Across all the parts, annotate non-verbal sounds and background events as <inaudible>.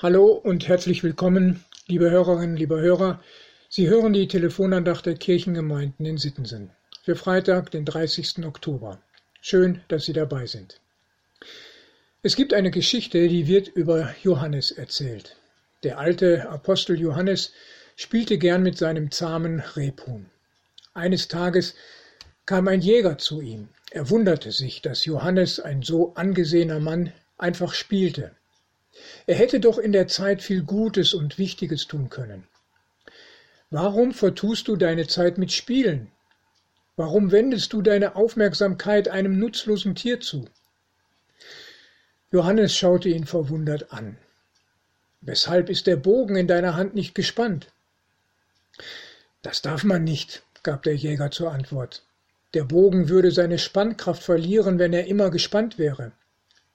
Hallo und herzlich willkommen, liebe Hörerinnen, liebe Hörer. Sie hören die Telefonandacht der Kirchengemeinden in Sittensen für Freitag, den 30. Oktober. Schön, dass Sie dabei sind. Es gibt eine Geschichte, die wird über Johannes erzählt. Der alte Apostel Johannes spielte gern mit seinem zahmen Rebhuhn. Eines Tages kam ein Jäger zu ihm. Er wunderte sich, dass Johannes, ein so angesehener Mann, einfach spielte. Er hätte doch in der Zeit viel Gutes und Wichtiges tun können. Warum vertust du deine Zeit mit Spielen? Warum wendest du deine Aufmerksamkeit einem nutzlosen Tier zu? Johannes schaute ihn verwundert an. Weshalb ist der Bogen in deiner Hand nicht gespannt? Das darf man nicht, gab der Jäger zur Antwort. Der Bogen würde seine Spannkraft verlieren, wenn er immer gespannt wäre.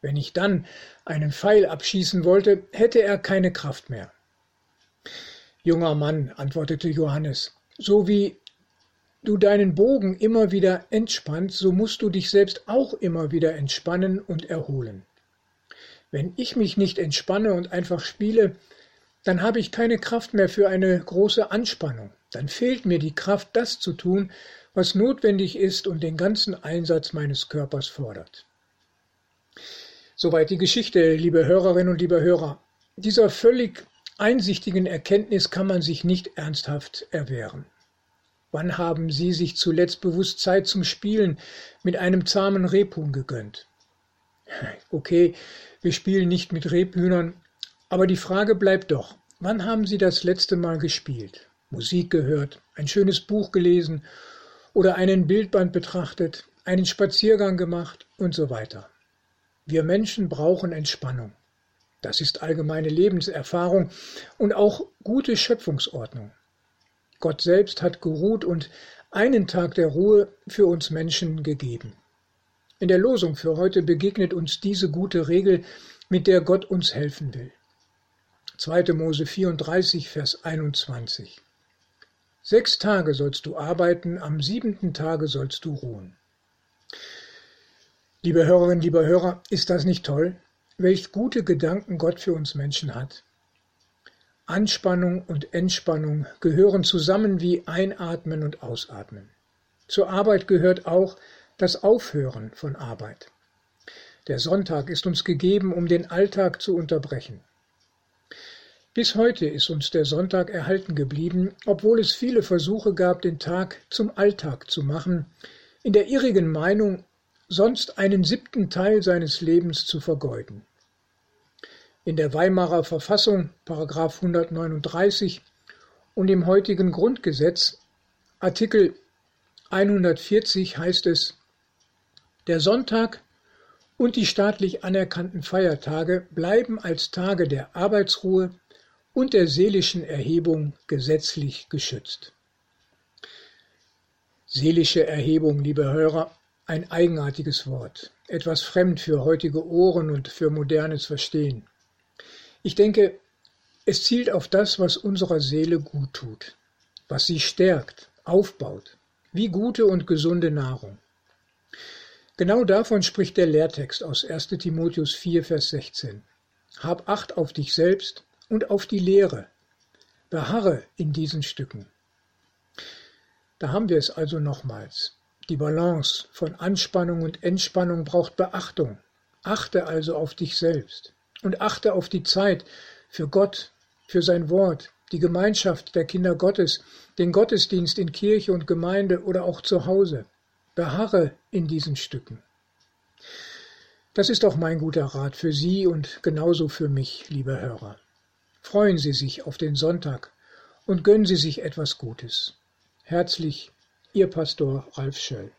Wenn ich dann einen Pfeil abschießen wollte, hätte er keine Kraft mehr. Junger Mann, antwortete Johannes, so wie du deinen Bogen immer wieder entspannst, so musst du dich selbst auch immer wieder entspannen und erholen. Wenn ich mich nicht entspanne und einfach spiele, dann habe ich keine Kraft mehr für eine große Anspannung. Dann fehlt mir die Kraft, das zu tun, was notwendig ist und den ganzen Einsatz meines Körpers fordert. Soweit die Geschichte, liebe Hörerinnen und liebe Hörer. Dieser völlig einsichtigen Erkenntnis kann man sich nicht ernsthaft erwehren. Wann haben Sie sich zuletzt bewusst Zeit zum Spielen mit einem zahmen Rebhuhn gegönnt? <laughs> Okay, wir spielen nicht mit Rebhühnern, aber die Frage bleibt doch, wann haben Sie das letzte Mal gespielt? Musik gehört, ein schönes Buch gelesen oder einen Bildband betrachtet, einen Spaziergang gemacht und so weiter. Wir Menschen brauchen Entspannung. Das ist allgemeine Lebenserfahrung und auch gute Schöpfungsordnung. Gott selbst hat geruht und einen Tag der Ruhe für uns Menschen gegeben. In der Losung für heute begegnet uns diese gute Regel, mit der Gott uns helfen will. 2. Mose 34, Vers 21. Sechs Tage sollst du arbeiten, am siebenten Tage sollst du ruhen. Liebe Hörerinnen, lieber Hörer, ist das nicht toll, welch gute Gedanken Gott für uns Menschen hat? Anspannung und Entspannung gehören zusammen wie Einatmen und Ausatmen. Zur Arbeit gehört auch das Aufhören von Arbeit. Der Sonntag ist uns gegeben, um den Alltag zu unterbrechen. Bis heute ist uns der Sonntag erhalten geblieben, obwohl es viele Versuche gab, den Tag zum Alltag zu machen, in der irrigen Meinung, sonst einen siebten Teil seines Lebens zu vergeuden. In der Weimarer Verfassung (§ 139) und im heutigen Grundgesetz (Artikel 140) heißt es: Der Sonntag und die staatlich anerkannten Feiertage bleiben als Tage der Arbeitsruhe und der seelischen Erhebung gesetzlich geschützt. Seelische Erhebung, liebe Hörer, ein eigenartiges Wort, etwas fremd für heutige Ohren und für modernes Verstehen. Ich denke, es zielt auf das, was unserer Seele gut tut, was sie stärkt, aufbaut, wie gute und gesunde Nahrung. Genau davon spricht der Lehrtext aus 1 Timotheus 4, Vers 16. Hab Acht auf dich selbst und auf die Lehre. Beharre in diesen Stücken. Da haben wir es also nochmals. Die Balance von Anspannung und Entspannung braucht Beachtung. Achte also auf dich selbst und achte auf die Zeit für Gott, für sein Wort, die Gemeinschaft der Kinder Gottes, den Gottesdienst in Kirche und Gemeinde oder auch zu Hause. Beharre in diesen Stücken. Das ist auch mein guter Rat für Sie und genauso für mich, liebe Hörer. Freuen Sie sich auf den Sonntag und gönnen Sie sich etwas Gutes. Herzlich Ihr Pastor Ralf Schöll.